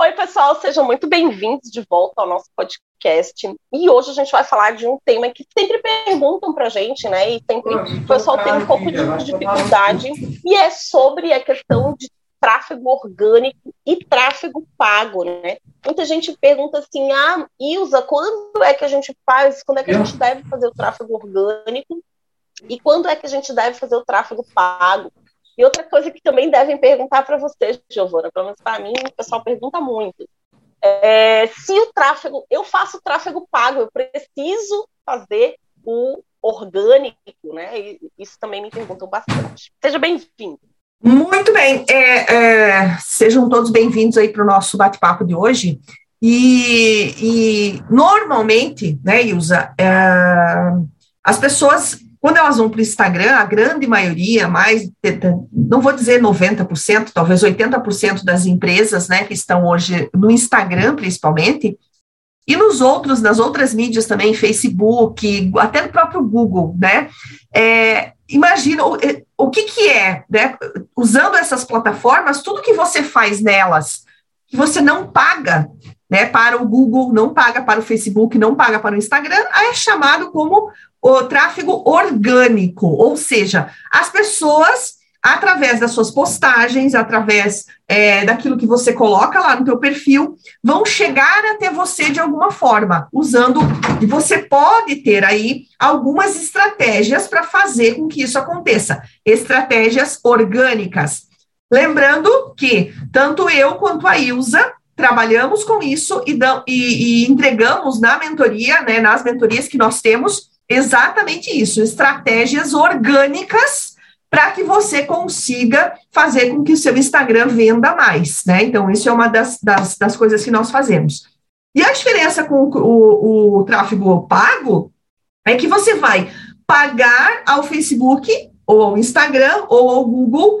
Oi, pessoal, sejam muito bem-vindos de volta ao nosso podcast. E hoje a gente vai falar de um tema que sempre perguntam para a gente, né? E sempre o pessoal tem um pouco de dificuldade, e é sobre a questão de tráfego orgânico e tráfego pago, né? Muita gente pergunta assim, ah, Ilza, quando é que a gente faz, quando é que a gente deve fazer o tráfego orgânico e quando é que a gente deve fazer o tráfego pago? E outra coisa que também devem perguntar para você, Giovana, pelo menos para mim, o pessoal pergunta muito. É, se o tráfego, eu faço tráfego pago, eu preciso fazer o orgânico, né? E isso também me perguntam bastante. Seja bem-vindo. Muito bem, é, é, sejam todos bem-vindos aí para o nosso bate-papo de hoje. E, e, normalmente, né, Ilza, é, as pessoas quando elas vão para o Instagram, a grande maioria, mais, não vou dizer 90%, talvez 80% das empresas, né, que estão hoje no Instagram, principalmente, e nos outros, nas outras mídias também, Facebook, até no próprio Google, né, é, imagina, o, o que que é, né, usando essas plataformas, tudo que você faz nelas, que você não paga, né, para o Google, não paga para o Facebook, não paga para o Instagram, é chamado como o tráfego orgânico, ou seja, as pessoas através das suas postagens, através é, daquilo que você coloca lá no teu perfil, vão chegar até você de alguma forma, usando, e você pode ter aí algumas estratégias para fazer com que isso aconteça, estratégias orgânicas. Lembrando que tanto eu quanto a Ilza trabalhamos com isso e, dão, e, e entregamos na mentoria, né, nas mentorias que nós temos, exatamente isso, estratégias orgânicas para que você consiga fazer com que o seu Instagram venda mais, né? Então, isso é uma das, das, das coisas que nós fazemos. E a diferença com o, o, o tráfego pago é que você vai pagar ao Facebook, ou ao Instagram, ou ao Google,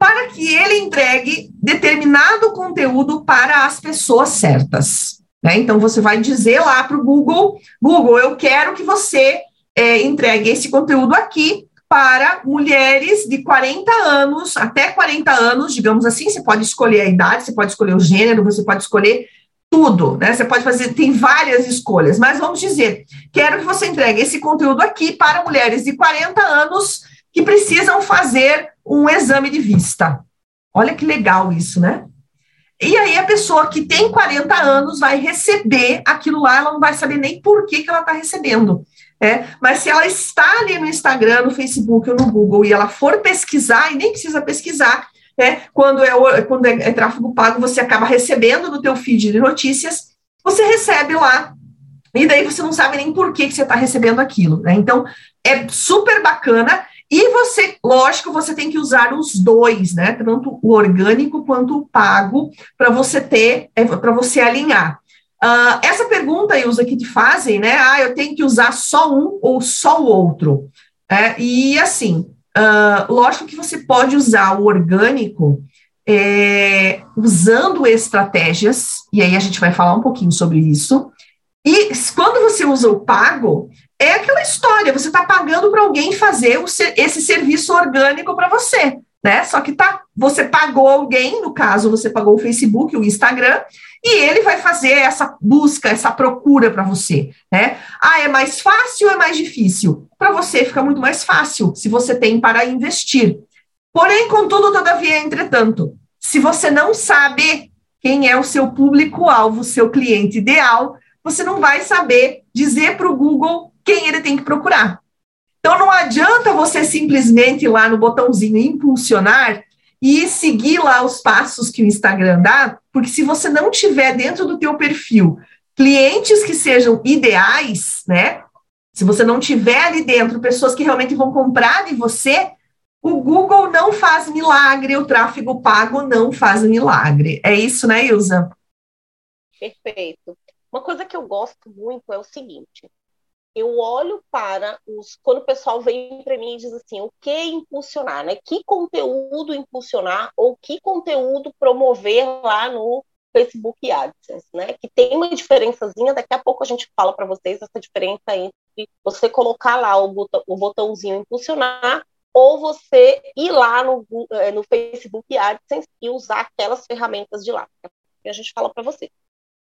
para que ele entregue determinado conteúdo para as pessoas certas. Né? Então, você vai dizer lá para o Google: Google, eu quero que você é, entregue esse conteúdo aqui para mulheres de 40 anos, até 40 anos, digamos assim. Você pode escolher a idade, você pode escolher o gênero, você pode escolher tudo, né? Você pode fazer, tem várias escolhas, mas vamos dizer, quero que você entregue esse conteúdo aqui para mulheres de 40 anos que precisam fazer um exame de vista. Olha que legal isso, né? E aí a pessoa que tem 40 anos vai receber aquilo lá, ela não vai saber nem por que, que ela está recebendo. É, mas se ela está ali no Instagram, no Facebook ou no Google e ela for pesquisar, e nem precisa pesquisar, né, quando, é, quando é, é tráfego pago, você acaba recebendo no teu feed de notícias, você recebe lá, e daí você não sabe nem por que, que você está recebendo aquilo. Né? Então, é super bacana e você, lógico, você tem que usar os dois, né? Tanto o orgânico quanto o pago, para você ter, é, para você alinhar. Uh, essa pergunta, Ilza, que te fazem, né? Ah, eu tenho que usar só um ou só o outro. É, e assim, uh, lógico que você pode usar o orgânico é, usando estratégias, e aí a gente vai falar um pouquinho sobre isso. E quando você usa o pago, é aquela história, você está pagando para alguém fazer o, esse serviço orgânico para você, né? Só que tá, você pagou alguém, no caso, você pagou o Facebook, o Instagram, e ele vai fazer essa busca, essa procura para você, né? Ah, é mais fácil ou é mais difícil? Para você fica muito mais fácil, se você tem para investir. Porém, contudo, todavia, entretanto, se você não sabe quem é o seu público-alvo, seu cliente ideal, você não vai saber dizer para o Google quem ele tem que procurar. Então não adianta você simplesmente ir lá no botãozinho impulsionar e seguir lá os passos que o Instagram dá, porque se você não tiver dentro do teu perfil clientes que sejam ideais, né? Se você não tiver ali dentro pessoas que realmente vão comprar de você, o Google não faz milagre, o tráfego pago não faz milagre. É isso, né, Ilza? Perfeito. Uma coisa que eu gosto muito é o seguinte: eu olho para os quando o pessoal vem para mim e diz assim, o que impulsionar, né? Que conteúdo impulsionar ou que conteúdo promover lá no Facebook AdSense, né? Que tem uma diferençazinha, daqui a pouco a gente fala para vocês essa diferença entre você colocar lá o, botão, o botãozinho impulsionar ou você ir lá no, eh, no Facebook AdSense e usar aquelas ferramentas de lá. que a gente fala para você.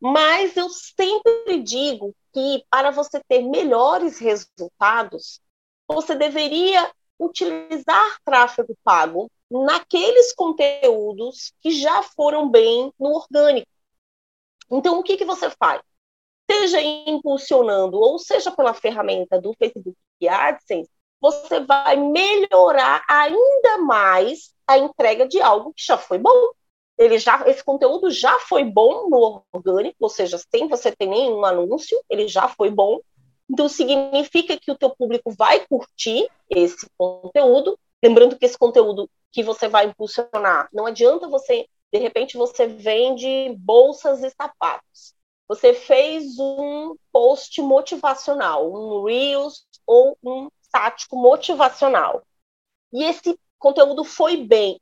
Mas eu sempre digo que para você ter melhores resultados, você deveria utilizar tráfego pago naqueles conteúdos que já foram bem no orgânico. Então, o que, que você faz? Seja impulsionando, ou seja pela ferramenta do Facebook AdSense, você vai melhorar ainda mais a entrega de algo que já foi bom. Ele já, esse conteúdo já foi bom no orgânico, ou seja, sem você ter nenhum anúncio, ele já foi bom. Então, significa que o teu público vai curtir esse conteúdo. Lembrando que esse conteúdo que você vai impulsionar, não adianta você, de repente, você vende bolsas e sapatos. Você fez um post motivacional, um Reels ou um tático motivacional. E esse conteúdo foi bem.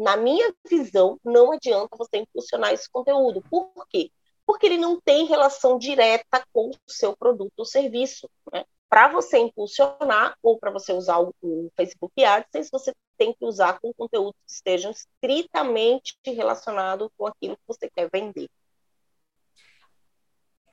Na minha visão, não adianta você impulsionar esse conteúdo. Por quê? Porque ele não tem relação direta com o seu produto ou serviço. Né? Para você impulsionar ou para você usar o Facebook Ads, você tem que usar com conteúdos que estejam estritamente relacionados com aquilo que você quer vender.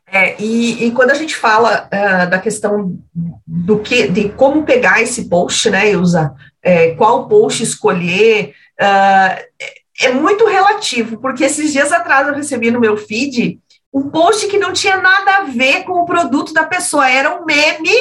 É, e, e, quando a gente fala uh, da questão do que, de como pegar esse post, né, Ilza, é, qual post escolher, uh, é muito relativo, porque esses dias atrás eu recebi no meu feed um post que não tinha nada a ver com o produto da pessoa, era um meme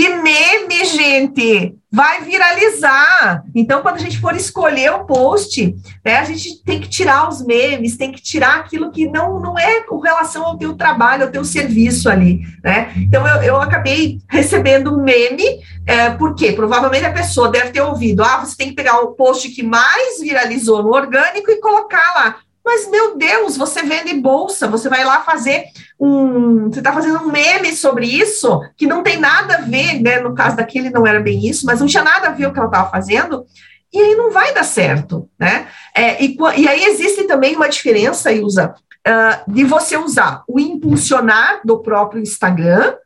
e meme, gente, vai viralizar. Então, quando a gente for escolher o post, né, a gente tem que tirar os memes, tem que tirar aquilo que não, não é com relação ao teu trabalho, ao teu serviço ali, né? Então, eu, eu acabei recebendo um meme, é, porque provavelmente a pessoa deve ter ouvido, ah, você tem que pegar o post que mais viralizou no orgânico e colocar lá. Mas, meu Deus, você vende bolsa, você vai lá fazer um. Você está fazendo um meme sobre isso, que não tem nada a ver, né? No caso daquele não era bem isso, mas não tinha nada a ver o que ela estava fazendo, e aí não vai dar certo, né? É, e, e aí existe também uma diferença, Ilza, uh, de você usar o impulsionar do próprio Instagram.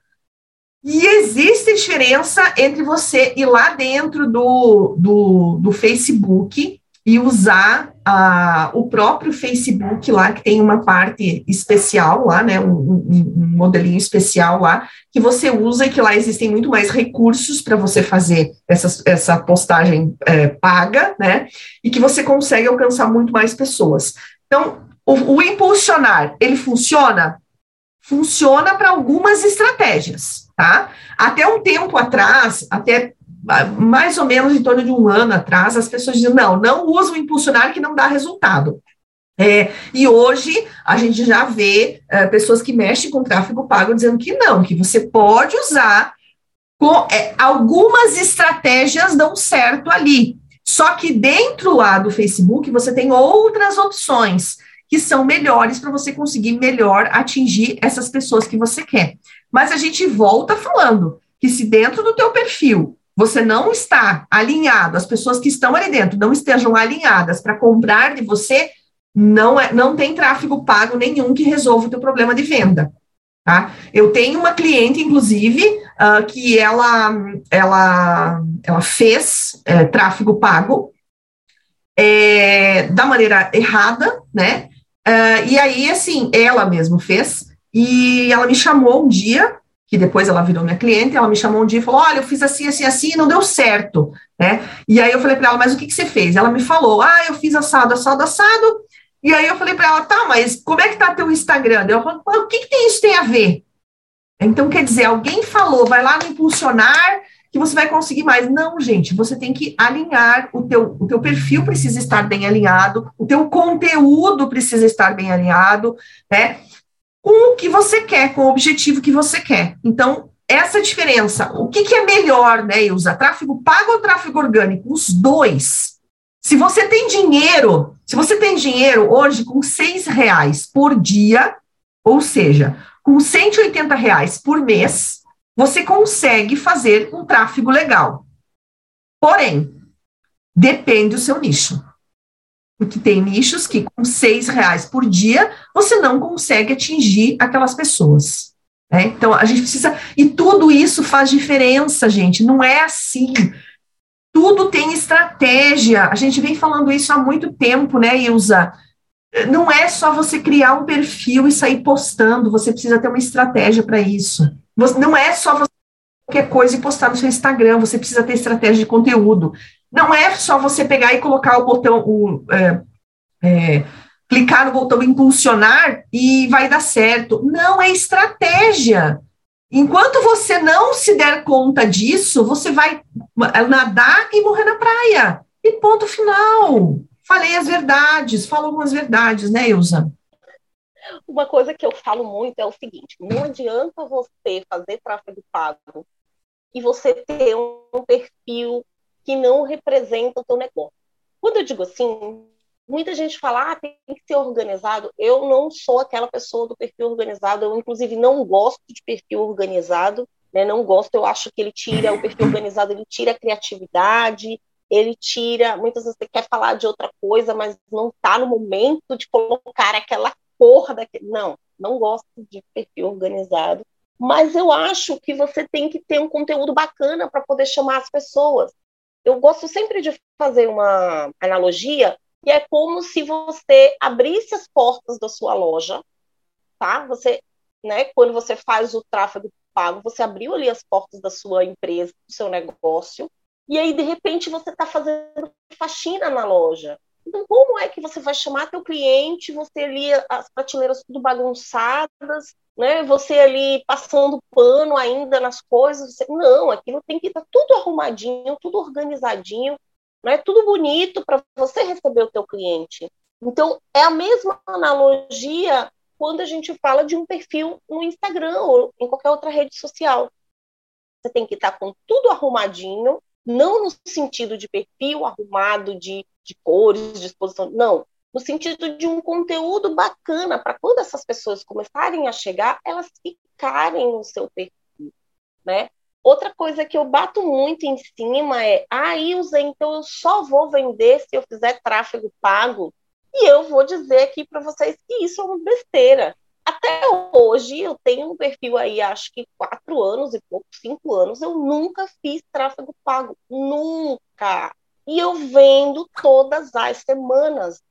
E existe diferença entre você ir lá dentro do, do, do Facebook e usar a, o próprio Facebook lá, que tem uma parte especial lá, né, um, um, um, modelinho especial lá, que você usa e que lá existem muito mais recursos para você fazer essa, essa postagem é, paga, né, e que você consegue alcançar muito mais pessoas. Então, o, o impulsionar, ele funciona? Funciona para algumas estratégias, tá? Até um tempo atrás, até mais ou menos em torno de um ano atrás, as pessoas diziam, não, não usa o impulsionar que não dá resultado. É, e hoje a gente já vê é, pessoas que mexem com tráfego pago dizendo que não, que você pode usar com, é, algumas estratégias dão certo ali. Só que dentro lá do Facebook você tem outras opções que são melhores para você conseguir melhor atingir essas pessoas que você quer. Mas a gente volta falando que se dentro do teu perfil você não está alinhado, as pessoas que estão ali dentro não estejam alinhadas para comprar de você, não, é, não tem tráfego pago nenhum que resolva o teu problema de venda. Tá? Eu tenho uma cliente, inclusive, uh, que ela, ela, ela fez é, tráfego pago é, da maneira errada, né? Uh, e aí, assim, ela mesma fez, e ela me chamou um dia que depois ela virou minha cliente, ela me chamou um dia e falou: Olha, eu fiz assim, assim, assim, e não deu certo, né? E aí eu falei para ela: Mas o que, que você fez? Ela me falou: Ah, eu fiz assado, assado, assado. E aí eu falei para ela: Tá, mas como é que tá teu Instagram? Eu falei: O que, que tem, isso tem a ver? Então, quer dizer, alguém falou, vai lá no impulsionar que você vai conseguir mais. Não, gente, você tem que alinhar o teu, o teu perfil precisa estar bem alinhado, o teu conteúdo precisa estar bem alinhado, né? Com o que você quer, com o objetivo que você quer. Então, essa diferença, o que, que é melhor, né, Ilza? Tráfego pago ou tráfego orgânico? Os dois. Se você tem dinheiro, se você tem dinheiro hoje com seis reais por dia, ou seja, com 180 reais por mês, você consegue fazer um tráfego legal. Porém, depende do seu nicho. Porque tem nichos que com seis reais por dia você não consegue atingir aquelas pessoas. Né? Então a gente precisa. E tudo isso faz diferença, gente. Não é assim. Tudo tem estratégia. A gente vem falando isso há muito tempo, né, Ilza? não é só você criar um perfil e sair postando, você precisa ter uma estratégia para isso. Não é só você qualquer coisa e postar no seu Instagram, você precisa ter estratégia de conteúdo. Não é só você pegar e colocar o botão, o, é, é, clicar no botão impulsionar e vai dar certo. Não, é estratégia. Enquanto você não se der conta disso, você vai nadar e morrer na praia. E ponto final. Falei as verdades, falo algumas verdades, né, Ilza? Uma coisa que eu falo muito é o seguinte: não adianta você fazer tráfego pago e você ter um perfil que não representa o teu negócio. Quando eu digo assim, muita gente fala, ah, tem que ser organizado. Eu não sou aquela pessoa do perfil organizado, eu inclusive não gosto de perfil organizado, né? Não gosto, eu acho que ele tira o perfil organizado, ele tira a criatividade, ele tira, muitas vezes você quer falar de outra coisa, mas não está no momento de colocar aquela cor daquele. Não, não gosto de perfil organizado. Mas eu acho que você tem que ter um conteúdo bacana para poder chamar as pessoas. Eu gosto sempre de fazer uma analogia, e é como se você abrisse as portas da sua loja, tá? Você, né, quando você faz o tráfego pago, você abriu ali as portas da sua empresa, do seu negócio, e aí, de repente, você está fazendo faxina na loja. Então, como é que você vai chamar teu cliente, você ali, as prateleiras tudo bagunçadas, né? Você ali passando pano ainda nas coisas. Você... Não, aquilo tem que estar tá tudo arrumadinho, tudo organizadinho, né? Tudo bonito para você receber o teu cliente. Então, é a mesma analogia quando a gente fala de um perfil no Instagram ou em qualquer outra rede social. Você tem que estar tá com tudo arrumadinho, não no sentido de perfil arrumado, de, de cores, de exposição, não. No sentido de um conteúdo bacana, para quando essas pessoas começarem a chegar, elas ficarem no seu perfil, né? Outra coisa que eu bato muito em cima é, ah, Ilza, então eu só vou vender se eu fizer tráfego pago. E eu vou dizer aqui para vocês que isso é uma besteira. Até hoje eu tenho um perfil aí, acho que quatro anos e pouco, cinco anos, eu nunca fiz tráfego pago, nunca. E eu vendo todas as semanas.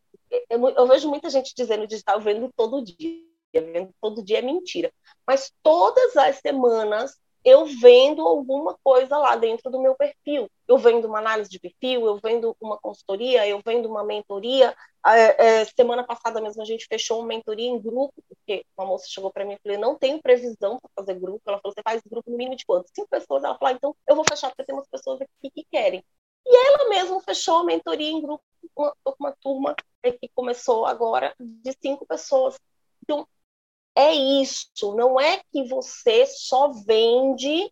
Eu, eu vejo muita gente dizendo digital, vendo todo dia. Vendo todo dia é mentira. Mas todas as semanas eu vendo alguma coisa lá dentro do meu perfil. Eu vendo uma análise de perfil, eu vendo uma consultoria, eu vendo uma mentoria. É, é, semana passada mesmo a gente fechou uma mentoria em grupo, porque uma moça chegou para mim e falou: não tenho previsão para fazer grupo. Ela falou: você faz grupo no mínimo de quanto? Cinco pessoas. Ela falou: ah, então eu vou fechar porque tem umas pessoas aqui que querem. E ela mesma fechou a mentoria em grupo, uma, uma turma que começou agora de cinco pessoas. Então, é isso, não é que você só vende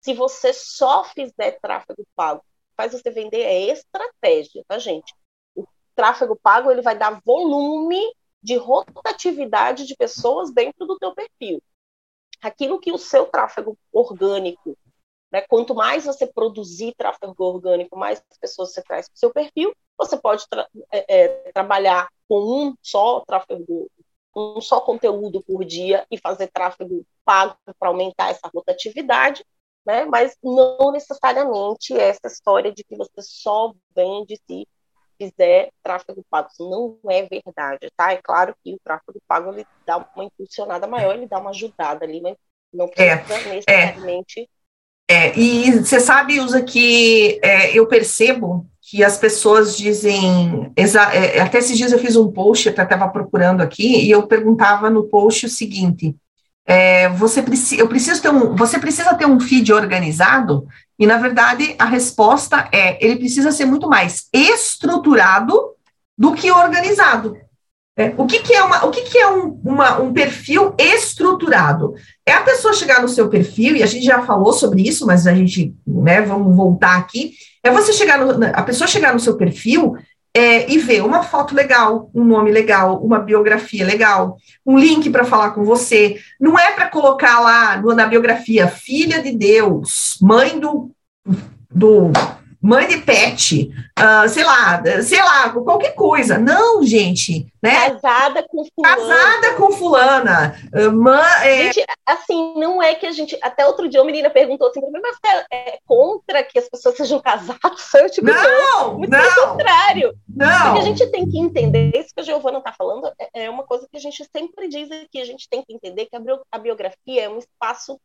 se você só fizer tráfego pago. Faz você vender é estratégia, tá, gente? O tráfego pago ele vai dar volume de rotatividade de pessoas dentro do teu perfil. Aquilo que o seu tráfego orgânico, né, quanto mais você produzir tráfego orgânico, mais pessoas você traz para o seu perfil, você pode tra é, é, trabalhar com um só tráfego um só conteúdo por dia e fazer tráfego pago para aumentar essa rotatividade, né? Mas não necessariamente essa história de que você só vende se fizer tráfego pago. Isso não é verdade, tá? É claro que o tráfego pago ele dá uma impulsionada maior, ele dá uma ajudada ali, mas não é, precisa é, necessariamente. É, é, e você sabe, Usa, que é, eu percebo que as pessoas dizem. É, até esses dias eu fiz um post, até estava procurando aqui, e eu perguntava no post o seguinte: é, você, preci, eu preciso ter um, você precisa ter um feed organizado? E, na verdade, a resposta é: ele precisa ser muito mais estruturado do que organizado. É, o que, que, é, uma, o que, que é um, uma, um perfil estruturado? É a pessoa chegar no seu perfil, e a gente já falou sobre isso, mas a gente, né, vamos voltar aqui é você chegar no, a pessoa chegar no seu perfil é, e ver uma foto legal, um nome legal, uma biografia legal, um link para falar com você. Não é para colocar lá na biografia filha de Deus, mãe do, do mãe de pet, uh, sei lá, sei lá, qualquer coisa. Não, gente, né? Casada com fulana. Casada com fulana. Uh, mãe, é... Gente, assim, não é que a gente. Até outro dia uma menina perguntou assim, mas você é contra que as pessoas sejam casadas? Eu, tipo, não, muito não. Pelo contrário. Não. Porque a gente tem que entender, isso que a Giovana está falando, é, é uma coisa que a gente sempre diz aqui, a gente tem que entender que a biografia é um espaço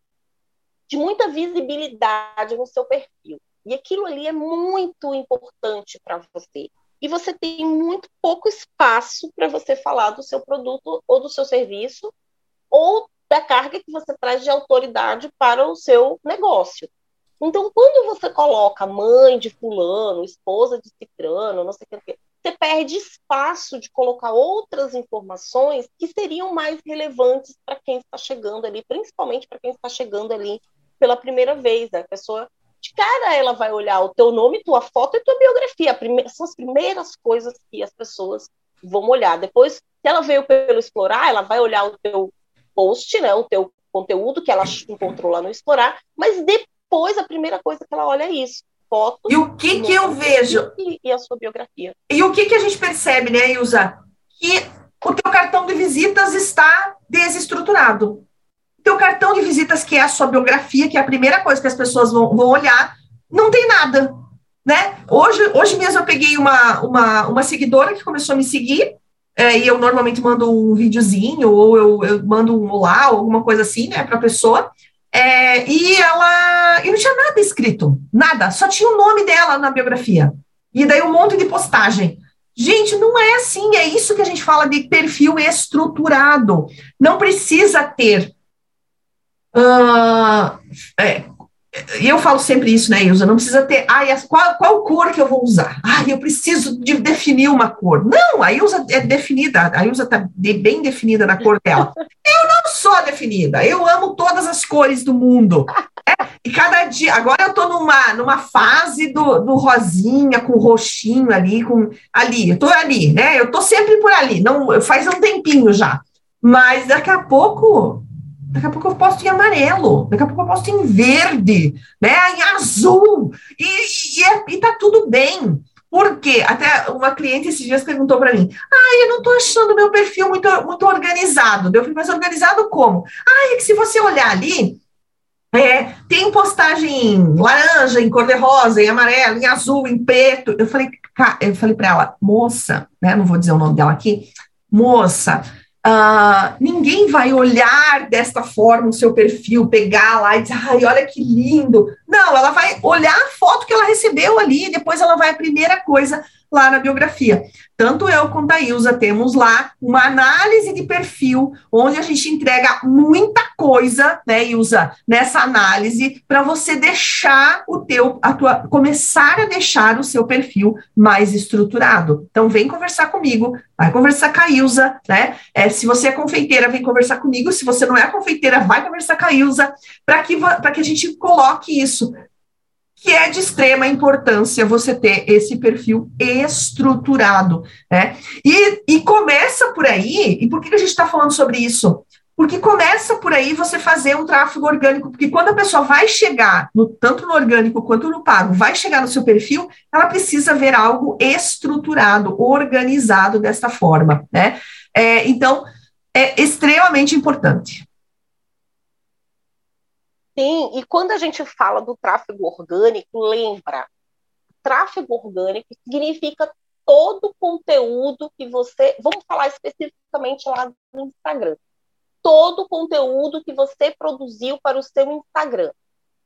de muita visibilidade no seu perfil. E aquilo ali é muito importante para você. E você tem muito pouco espaço para você falar do seu produto ou do seu serviço ou da carga que você traz de autoridade para o seu negócio. Então, quando você coloca mãe de fulano, esposa de cicrano, não sei o que, você perde espaço de colocar outras informações que seriam mais relevantes para quem está chegando ali, principalmente para quem está chegando ali pela primeira vez. A pessoa de cara ela vai olhar o teu nome, tua foto e tua biografia. Prime... São as primeiras coisas que as pessoas vão olhar. Depois, se ela veio pelo explorar, ela vai olhar o teu post, né, o teu conteúdo que ela encontrou lá no explorar, mas depois a primeira coisa que ela olha é isso. Foto, e o que que eu vejo? E, e, a sua biografia. E o que que a gente percebe, né, Ilza? Que o teu cartão de visitas está desestruturado teu cartão de visitas, que é a sua biografia, que é a primeira coisa que as pessoas vão, vão olhar, não tem nada, né? Hoje, hoje mesmo eu peguei uma, uma, uma seguidora que começou a me seguir, é, e eu normalmente mando um videozinho, ou eu, eu mando um olá, ou alguma coisa assim, né, para a pessoa, é, e ela, e não tinha nada escrito, nada, só tinha o nome dela na biografia, e daí um monte de postagem. Gente, não é assim, é isso que a gente fala de perfil estruturado. Não precisa ter Uh, é, eu falo sempre isso, né, Ilza? Não precisa ter, ai, qual, qual cor que eu vou usar? Ai, eu preciso de definir uma cor. Não, a Ilza é definida, a Ilza está de, bem definida na cor dela. Eu não sou definida, eu amo todas as cores do mundo. É, e cada dia, agora eu estou numa, numa fase do, do rosinha, com roxinho ali, com ali, eu estou ali, né? Eu estou sempre por ali, não faz um tempinho já. Mas daqui a pouco Daqui a pouco eu posto em amarelo, daqui a pouco eu posto em verde, né? Em azul, e, e, é, e tá tudo bem. Porque até uma cliente esses dias perguntou para mim: ah, eu não estou achando meu perfil muito, muito organizado. Eu falei, mas organizado como? Ah, é que se você olhar ali, é, tem postagem em laranja, em cor-de-rosa, em amarelo, em azul, em preto. Eu falei, eu falei para ela, moça, né? Não vou dizer o nome dela aqui, moça, Uh, ninguém vai olhar desta forma o seu perfil, pegar lá e dizer, ai, olha que lindo. Não, ela vai olhar a foto que ela recebeu ali, e depois ela vai a primeira coisa lá na biografia. Tanto eu quanto a Ilza temos lá uma análise de perfil, onde a gente entrega muita coisa, né, Ilza, nessa análise, para você deixar o teu, a tua, começar a deixar o seu perfil mais estruturado. Então, vem conversar comigo, vai conversar com a Ilza, né? É, se você é confeiteira, vem conversar comigo. Se você não é confeiteira, vai conversar com a Ilza, para que, que a gente coloque isso que é de extrema importância você ter esse perfil estruturado, né? E, e começa por aí, e por que a gente está falando sobre isso? Porque começa por aí você fazer um tráfego orgânico, porque quando a pessoa vai chegar, no, tanto no orgânico quanto no pago, vai chegar no seu perfil, ela precisa ver algo estruturado, organizado desta forma, né? É, então, é extremamente importante. Sim, e quando a gente fala do tráfego orgânico, lembra, tráfego orgânico significa todo o conteúdo que você. Vamos falar especificamente lá no Instagram. Todo o conteúdo que você produziu para o seu Instagram.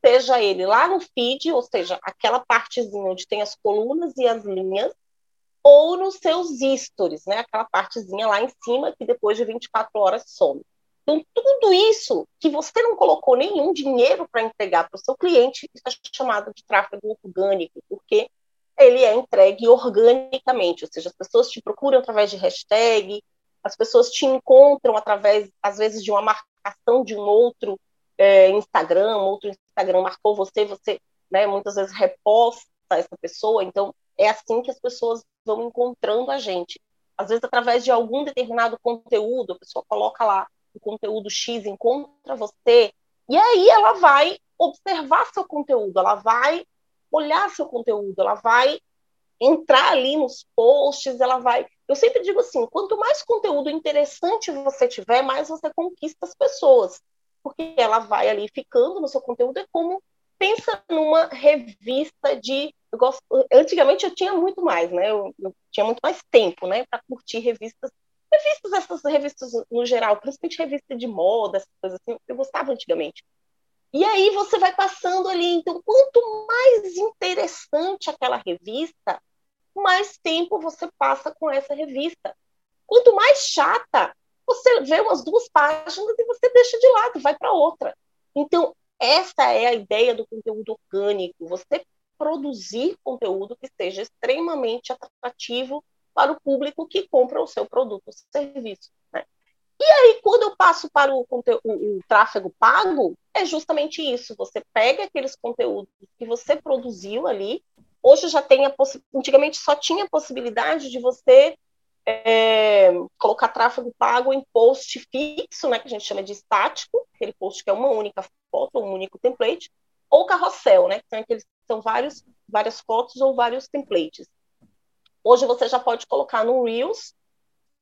Seja ele lá no feed, ou seja, aquela partezinha onde tem as colunas e as linhas, ou nos seus stories, né? Aquela partezinha lá em cima que depois de 24 horas some. Então, tudo isso que você não colocou nenhum dinheiro para entregar para o seu cliente, isso é chamado de tráfego orgânico, porque ele é entregue organicamente, ou seja, as pessoas te procuram através de hashtag, as pessoas te encontram através, às vezes, de uma marcação de um outro é, Instagram, outro Instagram marcou você, você né, muitas vezes reposta essa pessoa, então é assim que as pessoas vão encontrando a gente. Às vezes, através de algum determinado conteúdo, a pessoa coloca lá o conteúdo X encontra você, e aí ela vai observar seu conteúdo, ela vai olhar seu conteúdo, ela vai entrar ali nos posts, ela vai. Eu sempre digo assim: quanto mais conteúdo interessante você tiver, mais você conquista as pessoas, porque ela vai ali ficando no seu conteúdo. É como pensa numa revista de. Eu gosto, antigamente eu tinha muito mais, né? Eu, eu tinha muito mais tempo, né, para curtir revistas. Revistas, essas revistas no geral, principalmente revista de moda, essas coisas assim, eu gostava antigamente. E aí você vai passando ali. Então, quanto mais interessante aquela revista, mais tempo você passa com essa revista. Quanto mais chata, você vê umas duas páginas e você deixa de lado, vai para outra. Então, essa é a ideia do conteúdo orgânico. Você produzir conteúdo que seja extremamente atrativo para o público que compra o seu produto ou serviço. Né? E aí, quando eu passo para o, o, o, tráfego pago, é justamente isso. Você pega aqueles conteúdos que você produziu ali. Hoje já tem a. Antigamente só tinha a possibilidade de você é, colocar tráfego pago em post fixo, né, que a gente chama de estático, aquele post que é uma única foto, um único template, ou carrossel, né, que são, aqueles, são vários, várias fotos ou vários templates. Hoje você já pode colocar no Reels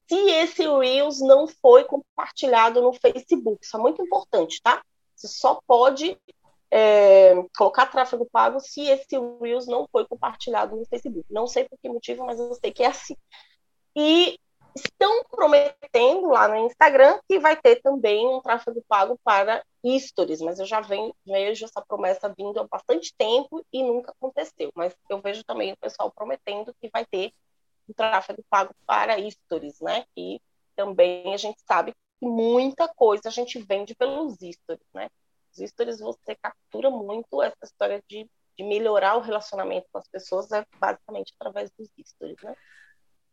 se esse Reels não foi compartilhado no Facebook. Isso é muito importante, tá? Você só pode é, colocar tráfego pago se esse Reels não foi compartilhado no Facebook. Não sei por que motivo, mas eu sei que é assim. E estão prometendo lá no Instagram que vai ter também um tráfego pago para stories, mas eu já venho, vejo essa promessa vindo há bastante tempo e nunca aconteceu. Mas eu vejo também o pessoal prometendo que vai ter o tráfego pago para stories, né? E também a gente sabe que muita coisa a gente vende pelos stories, né? Os stories você captura muito essa história de, de melhorar o relacionamento com as pessoas, é basicamente através dos stories, né?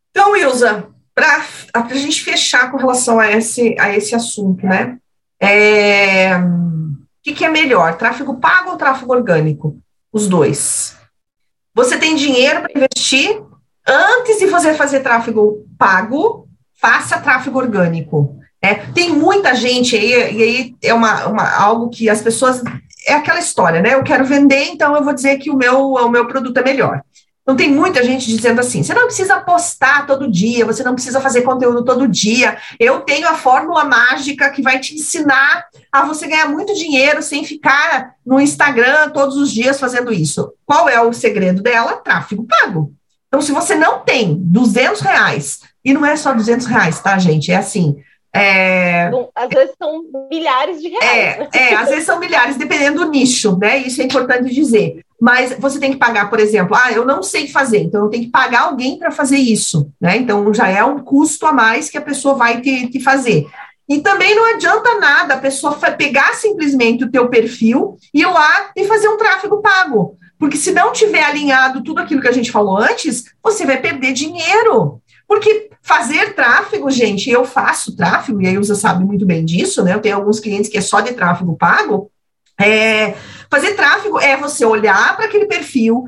Então, Ilza, para a gente fechar com relação a esse, a esse assunto, né? É, o que, que é melhor, tráfego pago ou tráfego orgânico? Os dois. Você tem dinheiro para investir, antes de você fazer tráfego pago, faça tráfego orgânico. É, tem muita gente aí, e aí é uma, uma, algo que as pessoas. É aquela história, né? Eu quero vender, então eu vou dizer que o meu, o meu produto é melhor. Então, tem muita gente dizendo assim: você não precisa postar todo dia, você não precisa fazer conteúdo todo dia. Eu tenho a fórmula mágica que vai te ensinar a você ganhar muito dinheiro sem ficar no Instagram todos os dias fazendo isso. Qual é o segredo dela? Tráfego pago. Então, se você não tem 200 reais, e não é só 200 reais, tá, gente? É assim. É... às vezes são milhares de reais. É, né? é, às vezes são milhares, dependendo do nicho, né? Isso é importante dizer. Mas você tem que pagar, por exemplo, ah, eu não sei fazer, então eu tenho que pagar alguém para fazer isso, né? Então já é um custo a mais que a pessoa vai ter que fazer. E também não adianta nada a pessoa pegar simplesmente o teu perfil e ir lá e fazer um tráfego pago. Porque se não tiver alinhado tudo aquilo que a gente falou antes, você vai perder dinheiro. Porque fazer tráfego, gente, eu faço tráfego, e a Ilza sabe muito bem disso, né? Eu tenho alguns clientes que é só de tráfego pago. É, fazer tráfego é você olhar para aquele perfil,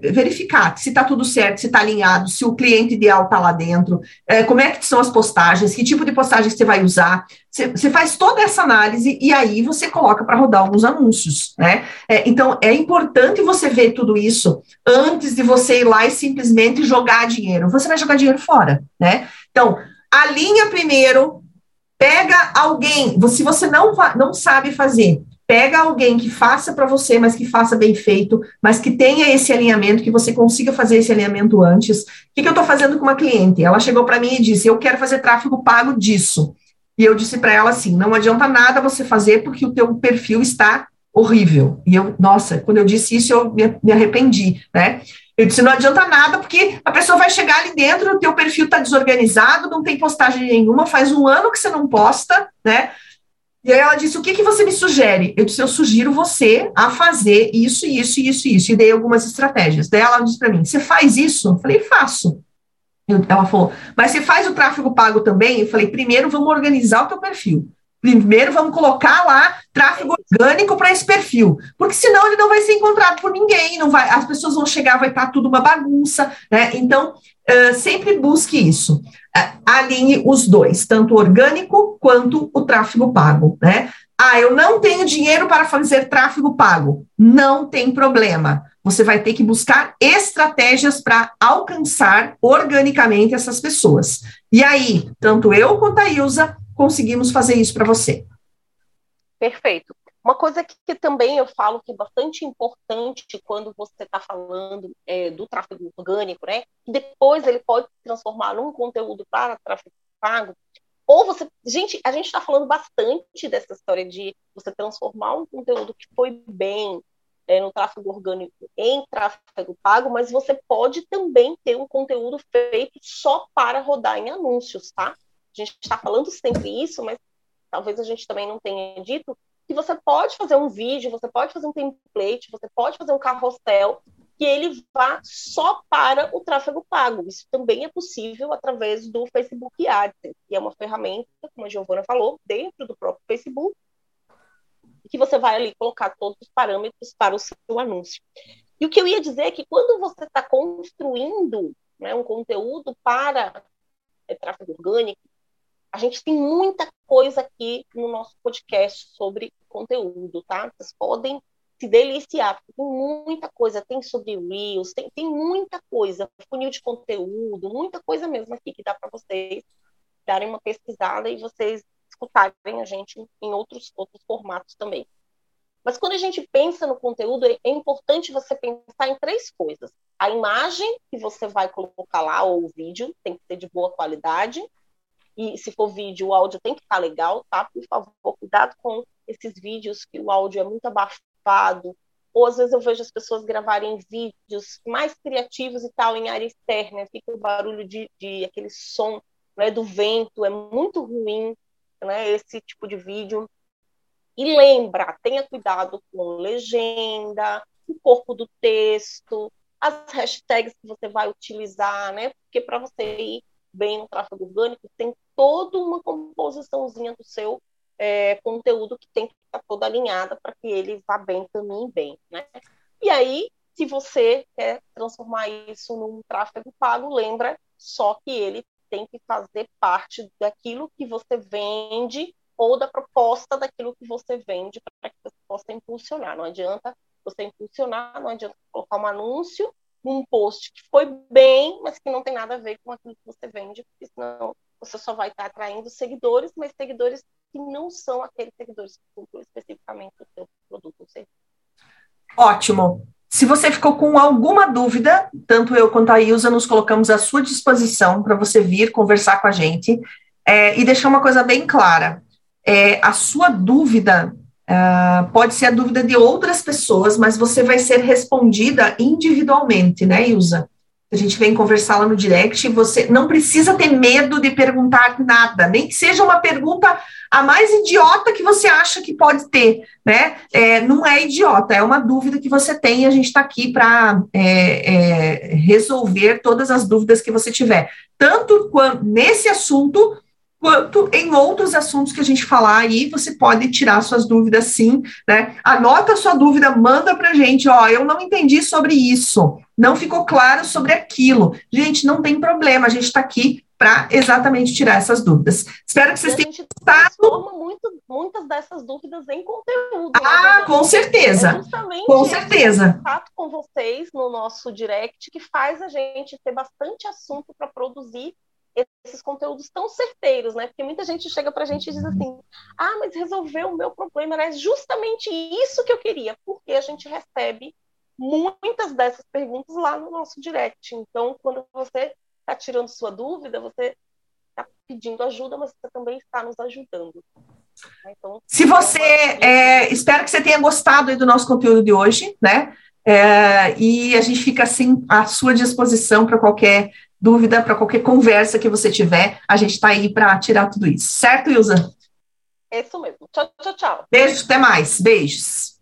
verificar se está tudo certo, se está alinhado, se o cliente ideal está lá dentro, é, como é que são as postagens, que tipo de postagem você vai usar. Você, você faz toda essa análise e aí você coloca para rodar alguns anúncios, né? É, então é importante você ver tudo isso antes de você ir lá e simplesmente jogar dinheiro. Você vai jogar dinheiro fora, né? Então, alinha primeiro, pega alguém, se você não, não sabe fazer, pega alguém que faça para você, mas que faça bem feito, mas que tenha esse alinhamento, que você consiga fazer esse alinhamento antes. O que, que eu estou fazendo com uma cliente? Ela chegou para mim e disse: Eu quero fazer tráfego pago disso. E eu disse para ela assim: Não adianta nada você fazer porque o teu perfil está horrível. E eu, nossa, quando eu disse isso, eu me, me arrependi, né? Eu disse, não adianta nada, porque a pessoa vai chegar ali dentro, o teu perfil está desorganizado, não tem postagem nenhuma, faz um ano que você não posta, né? E aí ela disse: O que, que você me sugere? Eu disse: Eu sugiro você a fazer isso, isso, isso, isso. E dei algumas estratégias. Daí ela disse para mim: Você faz isso? Eu falei: Faço. Ela falou: Mas você faz o tráfego pago também? Eu falei: Primeiro vamos organizar o teu perfil. Primeiro vamos colocar lá tráfego orgânico para esse perfil, porque senão ele não vai ser encontrado por ninguém, não vai, as pessoas vão chegar, vai estar tudo uma bagunça, né? Então, uh, sempre busque isso. Uh, alinhe os dois, tanto o orgânico quanto o tráfego pago, né? Ah, eu não tenho dinheiro para fazer tráfego pago. Não tem problema. você vai ter que buscar estratégias para alcançar organicamente essas pessoas. E aí, tanto eu quanto a Ilza conseguimos fazer isso para você. Perfeito. Uma coisa que, que, também eu falo que é bastante importante quando você está falando é, do tráfego orgânico, né? Depois ele pode se transformar num conteúdo para tráfego pago. Ou você. Gente, a gente está falando bastante dessa história de você transformar um conteúdo que foi bem, é, no tráfego orgânico em tráfego pago, mas você pode também ter um conteúdo feito só para rodar em anúncios, tá? A gente está falando sempre isso, mas talvez a gente também não tenha dito que você pode fazer um vídeo, você pode fazer um template, você pode fazer um carrossel que ele vá só para o tráfego pago. Isso também é possível através do Facebook Ads, que é uma ferramenta, como a Giovana falou, dentro do próprio Facebook, que você vai ali colocar todos os parâmetros para o seu anúncio. E o que eu ia dizer é que quando você está construindo né, um conteúdo para é, tráfego orgânico, a gente tem muita coisa aqui no nosso podcast sobre conteúdo, tá? Vocês podem se deliciar, tem muita coisa, tem sobre Reels, tem, tem muita coisa, funil de conteúdo, muita coisa mesmo aqui que dá para vocês darem uma pesquisada e vocês escutarem a gente em outros, outros formatos também. Mas quando a gente pensa no conteúdo, é importante você pensar em três coisas. A imagem que você vai colocar lá, ou o vídeo, tem que ser de boa qualidade. E se for vídeo, o áudio tem que estar legal, tá? Por favor, cuidado com esses vídeos que o áudio é muito abafado. Ou às vezes eu vejo as pessoas gravarem vídeos mais criativos e tal em área externa, fica o barulho de, de aquele som né, do vento, é muito ruim né, esse tipo de vídeo. E lembra, tenha cuidado com legenda, o corpo do texto, as hashtags que você vai utilizar, né? Porque para você ir bem no tráfego orgânico, tem toda uma composiçãozinha do seu é, conteúdo que tem que estar toda alinhada para que ele vá bem, caminhe bem, né? E aí, se você quer transformar isso num tráfego pago, lembra só que ele tem que fazer parte daquilo que você vende ou da proposta daquilo que você vende para que você possa impulsionar. Não adianta você impulsionar, não adianta colocar um anúncio num post que foi bem, mas que não tem nada a ver com aquilo que você vende, porque senão você só vai estar atraindo seguidores, mas seguidores que não são aqueles seguidores que compram especificamente o seu produto ou serviço. Ótimo. Se você ficou com alguma dúvida, tanto eu quanto a Ilza nos colocamos à sua disposição para você vir conversar com a gente é, e deixar uma coisa bem clara. É, a sua dúvida uh, pode ser a dúvida de outras pessoas, mas você vai ser respondida individualmente, né, Ilza? A gente vem conversar lá no direct, você não precisa ter medo de perguntar nada, nem que seja uma pergunta a mais idiota que você acha que pode ter, né? É, não é idiota, é uma dúvida que você tem e a gente está aqui para é, é, resolver todas as dúvidas que você tiver, tanto quanto nesse assunto quanto em outros assuntos que a gente falar aí, você pode tirar suas dúvidas sim, né? Anota a sua dúvida, manda para a gente, ó, eu não entendi sobre isso, não ficou claro sobre aquilo. Gente, não tem problema, a gente está aqui para exatamente tirar essas dúvidas. Espero que vocês tenham gostado. Muito, muitas dessas dúvidas em conteúdo. Né? Ah, né? com certeza. É com certeza. contato com vocês no nosso direct que faz a gente ter bastante assunto para produzir esses conteúdos tão certeiros, né? Porque muita gente chega para a gente e diz assim: ah, mas resolveu o meu problema, era justamente isso que eu queria, porque a gente recebe muitas dessas perguntas lá no nosso direct. Então, quando você está tirando sua dúvida, você está pedindo ajuda, mas você também está nos ajudando. Então, Se você, é, espero que você tenha gostado do nosso conteúdo de hoje, né? É, e a gente fica assim à sua disposição para qualquer dúvida, para qualquer conversa que você tiver, a gente está aí para tirar tudo isso. Certo, Ilza? É isso mesmo. Tchau, tchau, tchau. Beijo, até mais. Beijos.